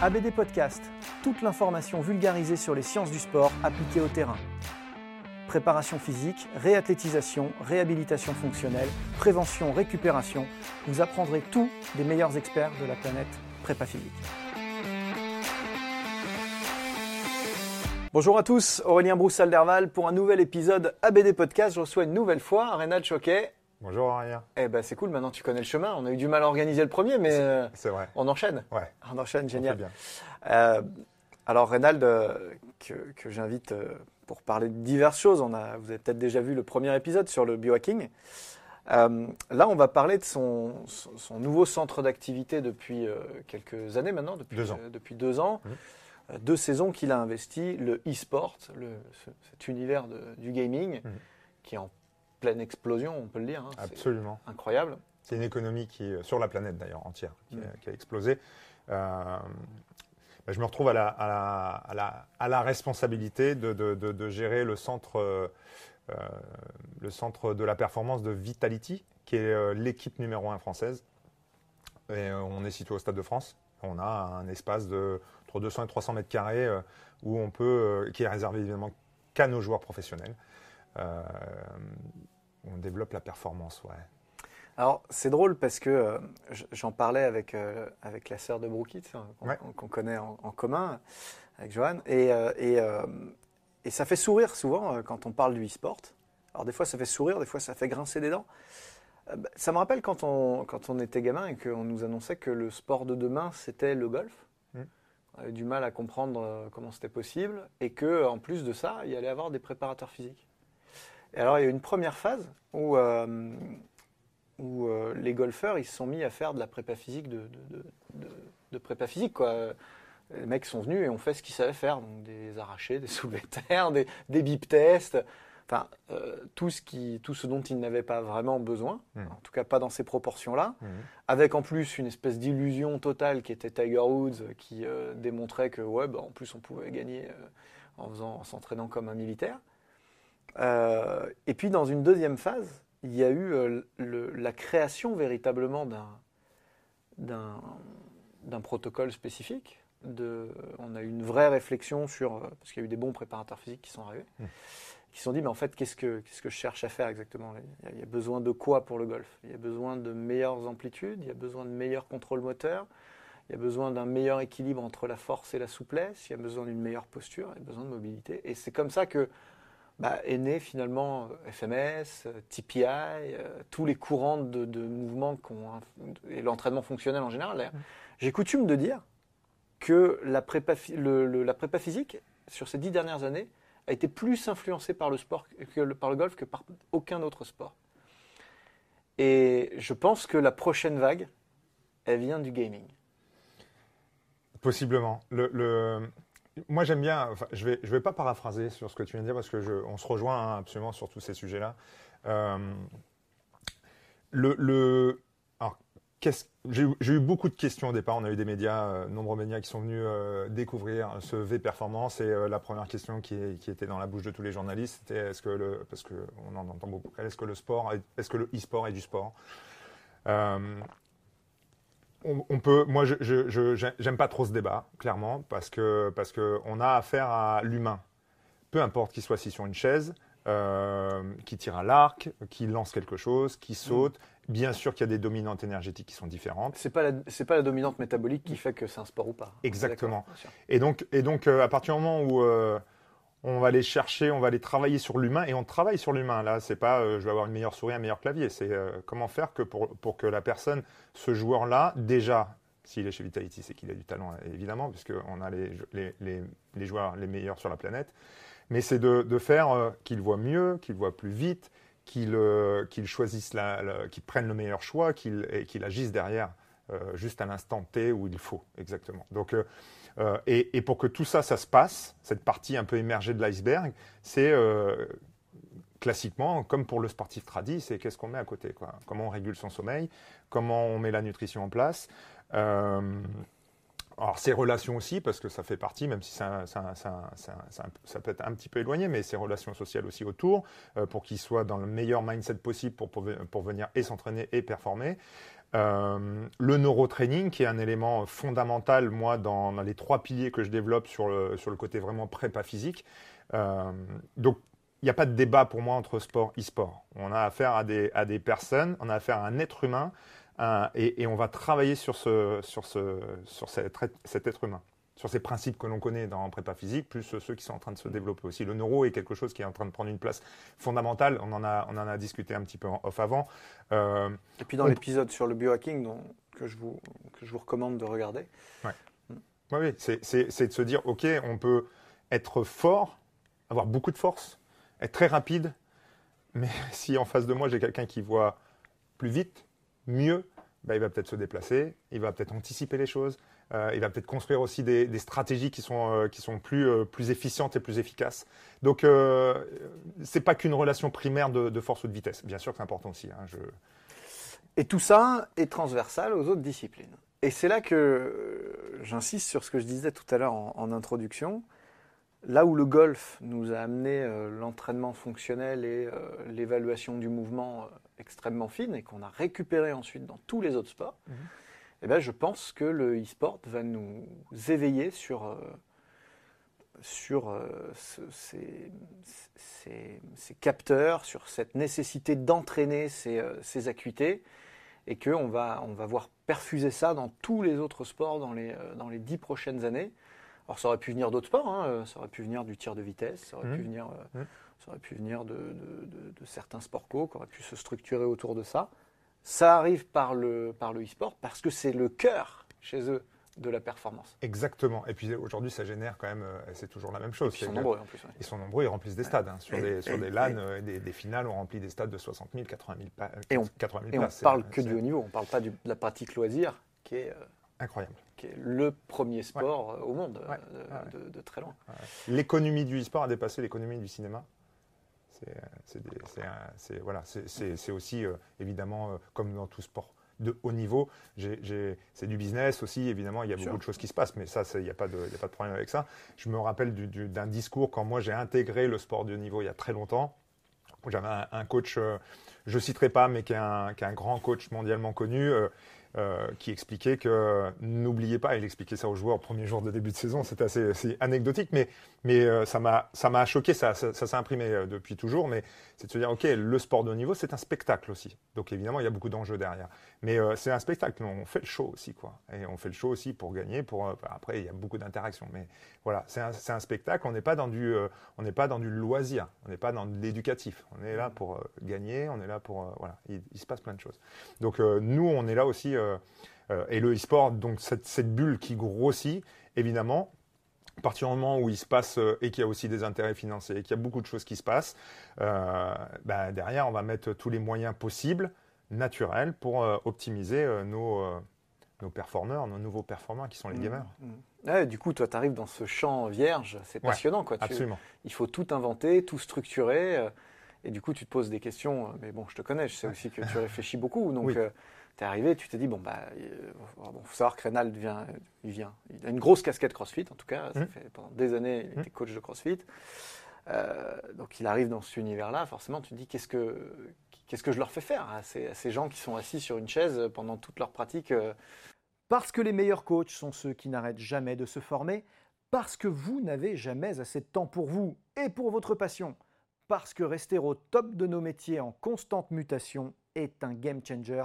ABD Podcast, toute l'information vulgarisée sur les sciences du sport appliquées au terrain. Préparation physique, réathlétisation, réhabilitation fonctionnelle, prévention, récupération, vous apprendrez tout des meilleurs experts de la planète prépa physique. Bonjour à tous, Aurélien Broussal-Derval pour un nouvel épisode ABD Podcast. Je reçois une nouvelle fois Reynald Choquet. Bonjour Aurélien. Eh ben c'est cool, maintenant tu connais le chemin. On a eu du mal à organiser le premier, mais euh, vrai. on enchaîne. Ouais. On enchaîne, génial. Très bien. Euh, alors Reynald, euh, que, que j'invite pour parler de diverses choses, on a, vous avez peut-être déjà vu le premier épisode sur le biohacking. Là, on va parler de son, son, son nouveau centre d'activité depuis quelques années maintenant, depuis Deux ans. depuis deux ans. Euh, Deux saisons qu'il a investi, le e-sport, cet univers de- du gaming, Mhm. qui est en pleine explosion, on peut le dire. hein. Absolument. incroyable. C'est une économie qui, est sur la planète d'ailleurs entière, qui, a- Mm. qui a explosé. Euh, bah, je me retrouve à la, à la, à la, à la responsabilité de, de- de- de gérer le centre, euh, euh, le centre de la performance de Vitality, qui est euh, l'équipe numéro un française. Et euh, on est situé au Stade de France. On a un espace de entre 200 et 300 mètres carrés euh, où on peut, euh, qui est réservé évidemment qu'à nos joueurs professionnels. Euh, on développe la performance, ouais. Alors, c'est drôle parce que euh, j'en parlais avec, euh, avec la sœur de sais, qu'on Ouais. connaît en, en commun, avec Johan. Et, euh, et, et ça fait sourire souvent quand on parle du e-sport. Alors, des fois, ça fait sourire, des fois, ça fait grincer des dents. Bah, ça me rappelle quand on, quand on était gamin et qu'on nous annonçait que le sport de demain, c'était le golf. Mm. On avait du mal à comprendre comment c'était possible. Et que en plus de ça, il y allait avoir des préparateurs physiques. Et alors, il y a eu une première phase où. euh, où euh, les golfeurs ils se sont mis à faire de la prépa physique de, de, de- de- de prépa physique quoi. Les mecs sont venus et ont fait ce qu'ils savaient faire, donc des arrachés, des soulevés de terre, des, des bip tests, enfin euh, tout ce qui, tout ce dont ils n'avaient pas vraiment besoin, Mhm. en tout cas pas dans ces proportions-là, Mhm. avec en plus une espèce d'illusion totale qui était Tiger Woods, qui démontrait que ouais, bah, en plus on pouvait gagner en faisant, en s'entraînant comme un militaire. Euh, et puis dans une deuxième phase, il y a eu euh, le- la création véritablement d'un d'un d'un protocole spécifique. De, on a eu une vraie réflexion sur euh, parce qu'il y a eu des bons préparateurs physiques qui sont arrivés, Mm. qui se sont dit mais en fait qu'est-ce que qu'est-ce que je cherche à faire exactement? Il y, a, il y a besoin de quoi pour le golf? Il y a besoin de meilleures amplitudes, il y a besoin de meilleurs contrôles moteurs, il y a besoin d'un meilleur équilibre entre la force et la souplesse, il y a besoin d'une meilleure posture, il y a besoin de mobilité? Et c'est comme ça que bah, est né finalement euh, FMS, euh, TPI, euh, tous les courants de, de mouvements qu'on- et l'entraînement fonctionnel en général. d'ailleurs. J'ai coutume de dire que la prépa, phy- le- le- la prépa physique, sur ces dix dernières années, a été plus influencée par le sport que le, par le golf que par aucun autre sport. Et je pense que la prochaine vague, elle vient du gaming. Possiblement. Le, le- Moi, j'aime bien. je vais, je vais pas paraphraser sur ce que tu viens de dire parce que je, on se rejoint hein, absolument sur tous ces sujets-là. Euh, le, j'ai eu beaucoup de questions au départ. On a eu des médias, euh, nombreux médias qui sont venus euh, découvrir ce V Performance. Et la première question qui, était dans la bouche de tous les journalistes, c'était est-ce que le, parce qu'on en entend beaucoup, est-ce que le sport, est-ce que le e-sport est du sport? On, peut, moi, je n'aime pas trop ce débat, clairement, parce que parce que on a affaire à l'humain. Peu importe qu'il soit assis sur une chaise, qui tire à l'arc, qui lance quelque chose, qui saute. Bien sûr qu'il y a des dominantes énergétiques qui sont différentes. C'est pas pas la dominante métabolique qui fait que c'est un sport ou pas. Exactement. Et donc et donc euh, à partir du moment où euh, on va aller chercher, on va aller travailler sur l'humain et on travaille sur l'humain. Là, c'est pas euh, je vais avoir une meilleure souris, un meilleur clavier. C'est comment faire que pour, pour que la personne, ce joueur-là, déjà, s'il est chez Vitality, c'est qu'il a du talent évidemment, puisqu'on a les, les, les, joueurs les meilleurs sur la planète. Mais c'est de, de, faire qu'il voit mieux, qu'il voit plus vite, qu'ils euh, choisissent, qu'ils prennent le meilleur choix, qu'ils qu'il agissent derrière, euh, juste à l'instant T où il faut, exactement. Donc, euh, et, pour que tout ça, ça se passe, cette partie un peu émergée de l'iceberg, c'est classiquement, comme pour le sportif tradit, c'est qu'est-ce qu'on met à côté, quoi. Comment on régule son sommeil, comment on met la nutrition en place. Alors, ces relations aussi, parce que ça fait partie, même si ça, peut être un petit peu éloigné, mais ces relations sociales aussi autour, euh, pour qu'ils soient dans le meilleur mindset possible pour, pour, venir et s'entraîner et performer. Euh, le neurotraining, qui est un élément fondamental, moi, dans, les trois piliers que je développe sur le, sur le côté vraiment prépa physique. Euh, donc, il n'y a pas de débat pour moi entre sport et e-sport. On a affaire à des, à des personnes, on a affaire à un être humain euh, et, on va travailler sur, ce, sur, ce, sur cet, être humain, sur ces principes que l'on connaît dans prépa physique, plus ceux qui sont en train de se développer aussi. Le neuro est quelque chose qui est en train de prendre une place fondamentale. On en a, on en a discuté un petit peu en off avant. Euh, et puis dans l'épisode sur le biohacking, dont, que, je vous, que je vous recommande de regarder. Ouais. oui, c'est de se dire, OK, on peut être fort, avoir beaucoup de force, être très rapide, mais si en face de moi j'ai quelqu'un qui voit plus vite, mieux, bah, il va peut-être se déplacer, il va peut-être anticiper les choses, euh, il va peut-être construire aussi des, stratégies qui sont, euh, qui sont plus, euh, plus efficientes et plus efficaces. Donc, ce n'est pas qu'une relation primaire de, force ou de vitesse. Bien sûr que c'est important aussi. Hein, et tout ça est transversal aux autres disciplines. Et c'est là que j'insiste sur ce que je disais tout à l'heure en, introduction. Là où le golf nous a amené l'entraînement fonctionnel et l'évaluation du mouvement extrêmement fine et qu'on a récupéré ensuite dans tous les autres sports, mhm. Eh ben, je pense que le e-sport va nous éveiller sur, euh, sur euh, ces, capteurs, sur cette nécessité d'entraîner ces, euh, ces, acuités et qu'on va, on va voir perfuser ça dans tous les autres sports dans les, dans les dix prochaines années. Alors ça aurait pu venir d'autres sports, hein, ça aurait pu venir du tir de vitesse, ça aurait pu mhm. venir... Mhm. Ça aurait pu venir de, certains sports co qui auraient pu se structurer autour de ça. Ça arrive par le, par le e-sport parce que c'est le cœur chez eux de la performance. Exactement. Et puis aujourd'hui, ça génère quand même, euh, c'est toujours la même chose. Ils sont nombreux en plus. Ils sont nombreux, ils remplissent des stades. Hein. Sur, des, sur des LAN, euh, des, des, finales, on remplit des stades de 60 000, 80 000, et on, 80 000 et on parle que du haut niveau, on ne parle pas de la pratique loisir qui est. Euh, Incroyable. Qui est le premier sport au monde de, de, très loin. L'économie du e-sport a dépassé l'économie du cinéma. C'est voilà, c'est aussi euh, évidemment euh, comme dans tout sport de haut niveau. C'est du business aussi, évidemment, il y a beaucoup de choses qui se passent, mais ça, il n'y a, pas de, a pas de problème avec ça. Je me rappelle d'un discours quand moi j'ai intégré le sport de haut niveau il y a très longtemps. J'avais un, coach, euh, je ne citerai pas, mais qui est, un, qui est, un, grand coach mondialement connu, euh, qui expliquait que n'oubliez pas, il expliquait ça aux joueurs au premier jour de début de saison, c'est assez, anecdotique, mais, mais euh, ça m'a choqué, ça, ça, s'est imprimé euh, depuis toujours, mais c'est de se dire, ok, le sport de haut niveau, c'est un spectacle aussi. Donc évidemment, il y a beaucoup d'enjeux derrière. Mais c'est un spectacle, on fait le show aussi, quoi. Et on fait le show aussi pour gagner, pour, après, il y a beaucoup d'interactions. Mais voilà, c'est un, un, spectacle, on n'est pas, dans du, on pas dans du loisir, on n'est pas dans de l'éducatif. On est là pour gagner, on est là pour... voilà, il, il, se passe plein de choses. Donc nous, on est là aussi euh, euh, et le e-sport, donc cette, bulle qui grossit, évidemment, à partir du moment où il se passe euh, et qu'il y a aussi des intérêts financiers et qu'il y a beaucoup de choses qui se passent, bah, derrière, on va mettre tous les moyens possibles, naturels, pour optimiser nos, nos performeurs, nos nouveaux performeurs qui sont les mmh, gamers. Mmh. du coup, toi, tu arrives dans ce champ vierge, c'est passionnant. quoi. absolument. il faut tout inventer, tout structurer. et du coup, tu te poses des questions. Mais bon, je te connais, je sais aussi que tu réfléchis beaucoup. Donc, es arrivé, tu t'es dit, bon, bah, euh, bon, faut savoir que Reynald vient, il vient. Il a une grosse casquette CrossFit, en tout cas. Ça Mm. fait pendant des années, il était coach de CrossFit. Euh, donc il arrive dans cet univers-là, forcément, tu te dis, qu'est-ce que, qu'est-ce que je leur fais faire à ces, à ces gens qui sont assis sur une chaise pendant toute leur pratique euh, Parce que les meilleurs coachs sont ceux qui n'arrêtent jamais de se former, parce que vous n'avez jamais assez de temps pour vous et pour votre passion, parce que rester au top de nos métiers en constante mutation est un game changer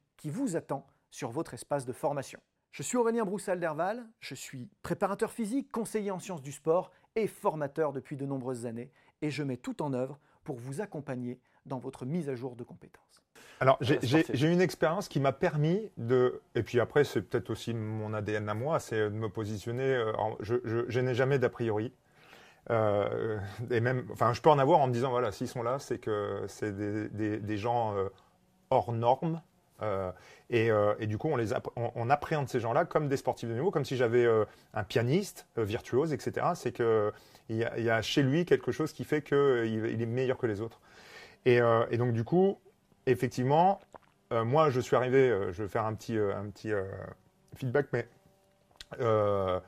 qui vous attend sur votre espace de formation. Je suis Aurélien Broussal-Derval, je suis préparateur physique, conseiller en sciences du sport et formateur depuis de nombreuses années et je mets tout en œuvre pour vous accompagner dans votre mise à jour de compétences. Alors, j'ai- j'ai une expérience qui m'a permis de. Et puis après, c'est peut-être aussi mon ADN à moi, c'est de me positionner. euh, en- je je- je n'ai jamais d'a priori. Euh, et même, enfin, je peux en avoir en me disant voilà, s'ils sont là, c'est que c'est des, des- des gens euh, hors normes. Euh, et, euh, et du coup, on, appréhende ces gens-là comme des sportifs de niveau, comme si j'avais euh, un pianiste virtuose, etc. C'est que il y, a, chez lui quelque chose qui fait qu'il il est meilleur que les autres. Et, donc, du coup, effectivement, moi, je suis arrivé, je vais faire un petit, feedback, mais un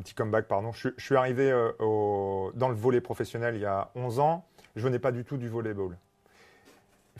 petit comeback, pardon. Je, suis- arrivé dans le volet professionnel il y a 11 ans. Je venais pas du tout du volleyball.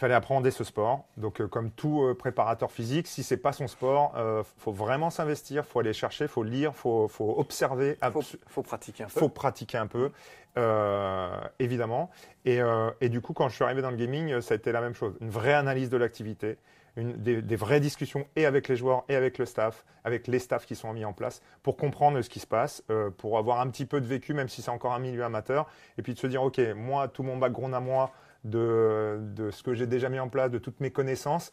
Fallait apprendre ce sport. Donc, euh, comme tout euh, préparateur physique, si c'est pas son sport, il faut vraiment s'investir, faut aller chercher, faut lire, faut, faut observer. Faut, faut pratiquer un peu. faut pratiquer un peu, euh, évidemment. Et, euh, et du coup, quand je suis arrivé dans le gaming, euh, ça a été la même chose. Une vraie analyse de l'activité, des, des vraies discussions et avec les joueurs et avec le staff, avec les staffs qui sont mis en place pour comprendre ce qui se passe, euh, pour avoir un petit peu de vécu, même si c'est encore un milieu amateur, et puis de se dire, OK, moi, tout mon background à moi, de, de ce que j'ai déjà mis en place, de toutes mes connaissances,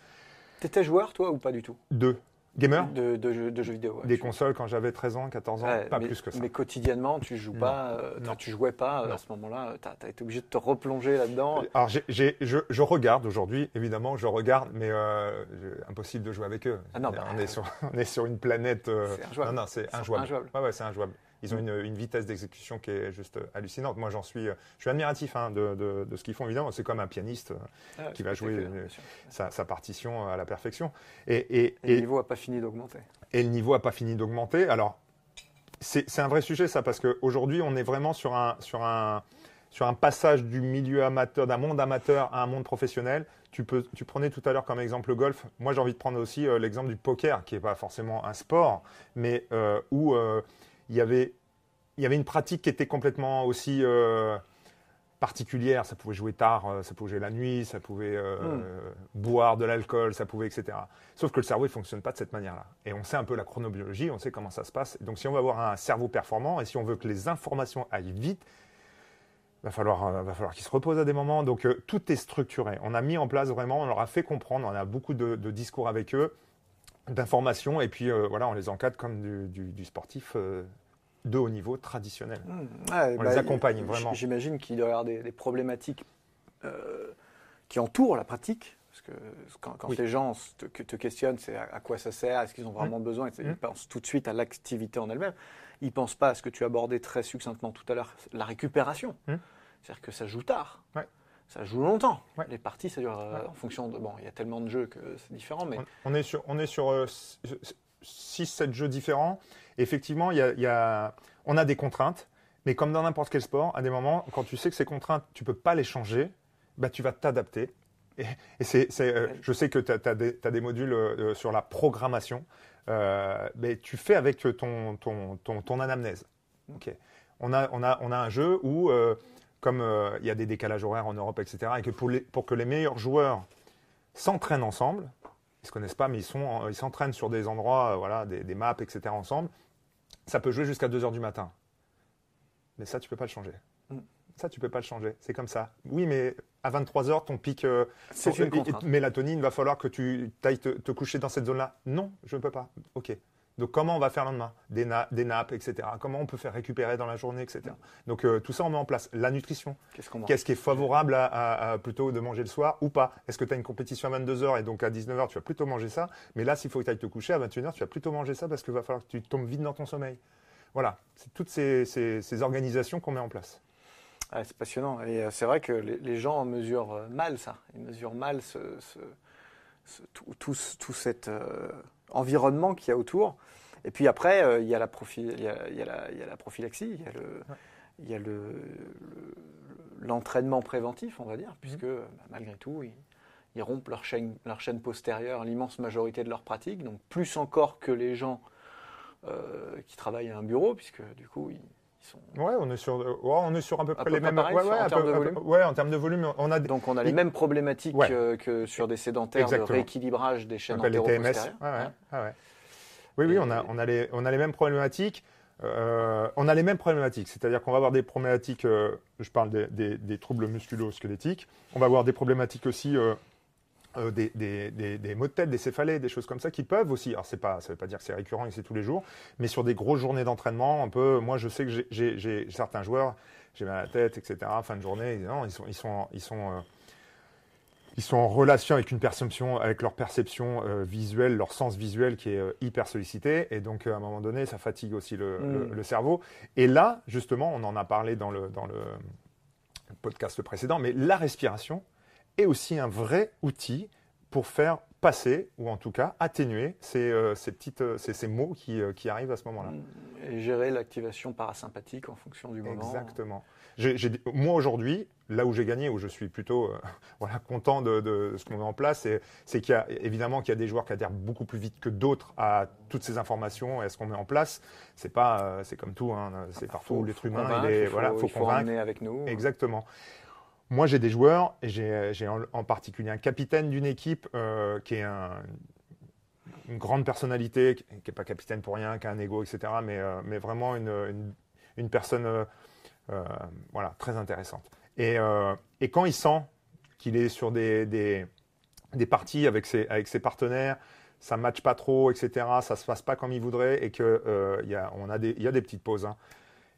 T'étais joueur, toi, ou pas du tout? De gamer, de, de jeux, de jeux vidéo ouais, des consoles quand j'avais 13 ans, 14 ans, Ouais, pas mais, plus que ça. Mais quotidiennement, tu joues Non. pas, euh, Non. tu jouais pas euh, Non. à ce moment-là. Tu as, été obligé de te replonger là-dedans. Alors, je, je regarde aujourd'hui, évidemment, je regarde, mais euh, impossible de jouer avec eux. Ah non, on, bah, est sur, on est sur une planète. euh, C'est injouable. Non, non, c'est C'est injouable. injouable. Ouais, ouais, c'est injouable. Ils ont une, une vitesse d'exécution qui est juste hallucinante. Moi, j'en suis, je suis admiratif hein, de, de- de ce qu'ils font, évidemment. C'est comme un pianiste, euh, Ah, qui va jouer une- sa, sa partition à la perfection. Et, et, Et le niveau n'a pas fini d'augmenter. et le niveau n'a pas fini d'augmenter. Alors, c'est c'est un vrai sujet, ça, parce qu'aujourd'hui, on est vraiment sur un, sur, un, sur un passage du milieu amateur, d'un monde amateur à un monde professionnel. Tu, peux, tu prenais tout à l'heure comme exemple le golf. Moi, j'ai envie de prendre aussi euh, l'exemple du poker, qui n'est pas forcément un sport, mais euh, où euh, il y avait il y avait une pratique qui était complètement aussi euh, particulière. Ça pouvait jouer tard, euh, ça pouvait jouer la nuit, ça pouvait euh, Mm. boire de l'alcool, ça pouvait, etc. Sauf que le cerveau, il fonctionne pas de cette manière-là. Et on sait un peu la chronobiologie, on sait comment ça se passe. Donc, si on veut avoir un cerveau performant et si on veut que les informations aillent vite, va falloir, va falloir qu'ils se reposent à des moments. Donc, euh, tout est structuré. On a mis en place vraiment, on leur a fait comprendre, on a beaucoup de, de discours avec eux, d'informations, et puis euh, voilà, on les encadre comme du, du- du sportif euh, de haut niveau traditionnel. Mmh. Ouais, On les accompagne, vraiment. J'imagine qu'il doit y avoir des, des problématiques euh, qui entourent la pratique. Parce que quand, quand Oui. les gens te, que te questionnent, c'est à, à quoi ça sert, est-ce qu'ils ont vraiment besoin, etc. ils Mm. pensent tout de suite à l'activité en elle-même. Ils ne pensent pas à ce que tu abordais très succinctement tout à l'heure, la récupération. Mm. C'est-à-dire que ça joue tard. Ouais. Ça joue longtemps. Ouais. Les parties, ça dure euh, en fonction de. Bon, il y a tellement de jeux que c'est différent, mais. On, on est sur, on est sur 6-7 jeux différents. Effectivement, y a, y a- on a des contraintes, mais comme dans n'importe quel sport, à des moments, quand tu sais que ces contraintes, tu peux pas les changer, bah, tu vas t'adapter. Et, c'est, je sais que tu as, des modules sur la programmation, mais tu fais avec ton, ton, ton, anamnèse. Ok. On, a, on, a, on a un jeu où, comme il y a des décalages horaires en Europe, etc., et que pour, les, pour que les meilleurs joueurs s'entraînent ensemble, ils se connaissent pas, mais ils sont, ils s'entraînent sur des endroits, voilà, des, des, maps, etc. ensemble. Ça peut jouer jusqu'à 2 heures du matin. Mais ça, tu peux pas le changer. Mm. Ça, tu peux pas le changer. C'est comme ça. Oui, mais à 23 heures, ton pic euh, mélatonine, va falloir que tu ailles te, te coucher dans cette zone-là. Non, je ne peux pas. Ok. Donc comment on va faire le lendemain? Des, des, nappes, etc. Comment on peut faire récupérer dans la journée, etc. Donc euh, tout ça, on met en place. La nutrition. Qu'est-ce qui est favorable à, plutôt de manger le soir ou pas? Est-ce que tu as une compétition à 22h et donc à 19h, tu vas plutôt manger ça? Mais là, s'il faut que tu ailles te coucher à 21h, tu vas plutôt manger ça parce qu'il va falloir que tu tombes vite dans ton sommeil. Voilà, c'est toutes ces, organisations qu'on met en place. c'est passionnant. Et euh, c'est vrai que les, gens mesurent euh, mal ça. Ils mesurent mal tout, cet environnement qu'il y a autour. Et puis après, euh, il, y a la il, y a, la, prophylaxie, il y a le, l'entraînement préventif, on va dire, puisque mhm. bah, malgré tout, ils, rompent leur chaîne, leur chaîne postérieure, l'immense majorité de leur pratique, donc plus encore que les gens euh, qui travaillent à un bureau, puisque du coup, ils, sont... Ouais, on est sur, on est sur à peu près les mêmes. ouais, en, termes de volume. ouais, en termes de volume, on a. Donc on a les mêmes problématiques que sur des sédentaires de rééquilibrage des chaînes antéro-postérieures. Ouais, ouais. Oui, oui, on a, on, a les, on a les mêmes problématiques. Euh, on a les mêmes problématiques, c'est-à-dire qu'on va avoir des problématiques, euh, je parle des, des, troubles musculo-squelettiques, on va avoir des problématiques aussi euh, des, des, maux de tête, des céphalées, des choses comme ça qui peuvent aussi, alors c'est pas, ça ne veut pas dire que c'est récurrent et c'est tous les jours, mais sur des grosses journées d'entraînement, un peu, moi je sais que j'ai certains joueurs, j'ai mal à la tête, etc., fin de journée, non, ils sont, ils sont, ils sont ils sont en relation avec une perception, avec leur perception euh, visuelle, leur sens visuel qui est euh, hyper sollicité. Et donc, euh, à un moment donné, ça fatigue aussi mm. le, cerveau. Et là, justement, on en a parlé dans le, dans le podcast précédent, mais la respiration est aussi un vrai outil pour faire passer, ou en tout cas atténuer ces, ces, petites, ces, ces mots qui, qui, arrivent à ce moment-là. Et gérer l'activation parasympathique en fonction du moment. Exactement moi aujourd'hui, là où j'ai gagné, où je suis plutôt euh, voilà, content de, ce qu'on met en place, c'est qu'il y a évidemment qu'il y a des joueurs qui adhèrent beaucoup plus vite que d'autres à toutes ces informations et à ce qu'on met en place. C'est pas, euh, c'est comme tout, hein, c'est partout l'être humain. Il, est, voilà, faut, faut convaincre. avec nous. Exactement. Moi, j'ai des joueurs et j'ai en, particulier un capitaine d'une équipe euh, qui est une grande personnalité, qui n'est pas capitaine pour rien, qui a un ego, etc. Mais, mais vraiment une, une personne euh, voilà, très intéressante. Et, euh, et, quand il sent qu'il est sur des, des, des, parties avec ses, avec ses partenaires, ça ne matche pas trop, etc., ça ne se passe pas comme il voudrait, et qu'il euh, y, a, a des, y a des petites pauses. Hein.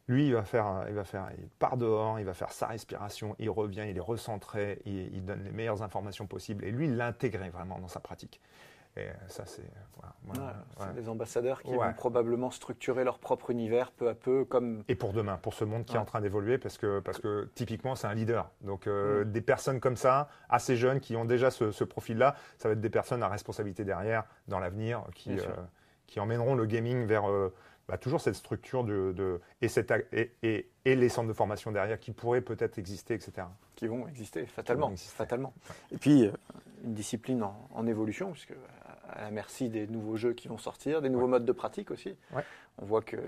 Lui, il va, faire, il va faire, il part dehors, il va faire sa respiration, il revient, il est recentré, il, il donne les meilleures informations possibles, et lui, il l'intégrait vraiment dans sa pratique. Et ça, c'est voilà, des ambassadeurs qui vont probablement structurer leur propre univers peu à peu, comme. Et pour demain, pour ce monde qui est en train d'évoluer, parce que parce que typiquement, c'est un leader. Donc euh, mm. des personnes comme ça, assez jeunes, qui ont déjà ce, profil-là, ça va être des personnes à responsabilité derrière dans l'avenir, qui euh, qui emmèneront le gaming vers euh, bah, toujours cette structure de, de et, cette, et, et, et, les centres de formation derrière qui pourraient peut-être exister, etc. Qui vont exister fatalement, fatalement. Et puis une discipline en, en évolution, puisque à la merci des nouveaux jeux qui vont sortir, des nouveaux modes de pratique aussi. On voit qu'il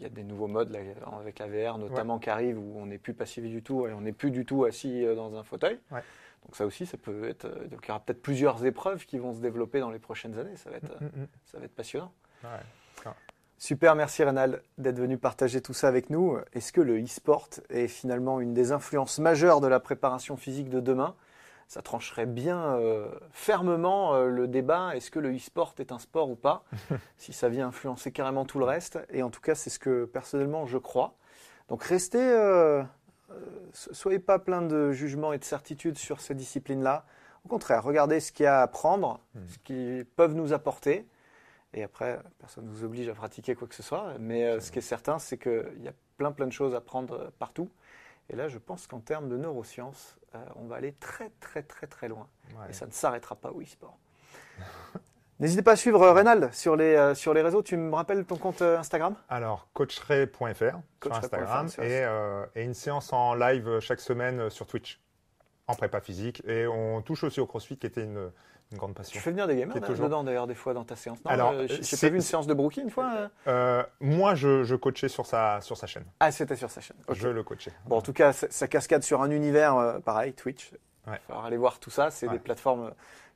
y a des nouveaux modes avec la VR notamment qui arrivent où on n'est plus passif du tout et on n'est plus du tout assis euh, dans un fauteuil. Donc ça aussi, ça peut être. Euh, donc il y aura peut-être plusieurs épreuves qui vont se développer dans les prochaines années. Ça va être, mm, mm, mm. ça va être passionnant. Super, merci Rénal d'être venu partager tout ça avec nous. Est-ce que le e-sport est finalement une des influences majeures de la préparation physique de demain? Ça trancherait bien euh, fermement euh, le débat est-ce que le e-sport est un sport ou pas? Si ça vient influencer carrément tout le reste. Et en tout cas, c'est ce que personnellement je crois. Donc restez, euh, soyez pas plein de jugements et de certitudes sur ces disciplines-là. Au contraire, regardez ce qu'il y a à apprendre, hmm. ce qu'ils peuvent nous apporter. Et après, personne ne vous oblige à pratiquer quoi que ce soit. Mais ce qui est certain, c'est qu'il y a plein plein de choses à prendre partout. Et là, je pense qu'en termes de neurosciences, euh, on va aller très très très très loin. Et ça ne s'arrêtera pas au e-sport. N'hésitez pas à suivre euh, Reynald sur les, euh, sur les réseaux. Tu me rappelles ton compte Instagram? Alors, coachray.fr sur Instagram et, et, une séance en live chaque semaine sur Twitch. en prépa physique. Et on touche aussi au crossfit qui était une, une grande passion. Tu fais venir des gamers toujours- dedans d'ailleurs des fois dans ta séance. Non, Alors, euh, j'ai c'est- pas vu une séance de Brookie une fois. euh Euh, moi, je, je coachais sur sa, sur sa chaîne. Ah, c'était sur sa chaîne. Je le coachais. Bon, en tout cas, ça, cascade sur un univers euh, pareil, Twitch. Il Ouais. va falloir aller voir tout ça. C'est Ouais. des plateformes euh,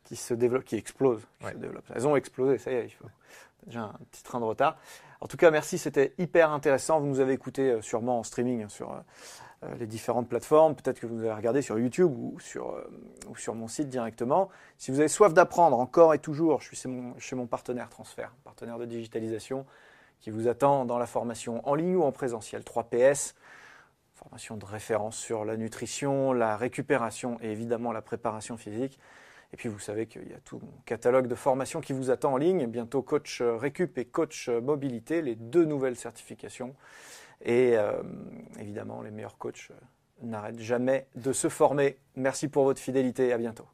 qui se développent, qui explosent, qui Ouais. se développent. Elles ont explosé, ça y est, il faut déjà un petit train de retard. En tout cas, merci, c'était hyper intéressant. Vous nous avez écouté euh, sûrement en streaming hein, sur euh, euh, les différentes plateformes. Peut-être que vous avez regardé sur YouTube ou sur, euh, ou sur mon site directement. Si vous avez soif d'apprendre encore et toujours, je suis chez mon, chez mon partenaire Transfert, partenaire de digitalisation, qui vous attend dans la formation en ligne ou en présentiel 3PS formation de référence sur la nutrition, la récupération et évidemment la préparation physique. Et puis vous savez qu'il y a tout mon catalogue de formations qui vous attend en ligne. Bientôt coach euh, récup et coach euh, mobilité, les deux nouvelles certifications. Et euh, évidemment, les meilleurs coachs euh, n'arrêtent jamais de se former. Merci pour votre fidélité et à bientôt.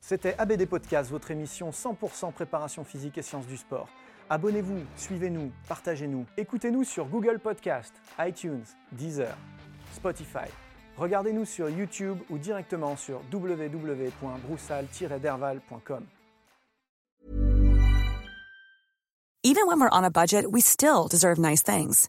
C'était ABD Podcast, votre émission 100% préparation physique et sciences du sport. Abonnez-vous, suivez-nous, partagez-nous. Écoutez-nous sur Google Podcast, iTunes, Deezer, Spotify. Regardez-nous sur YouTube ou directement sur www.broussal-derval.com. Even when we're on a budget, we still deserve nice things.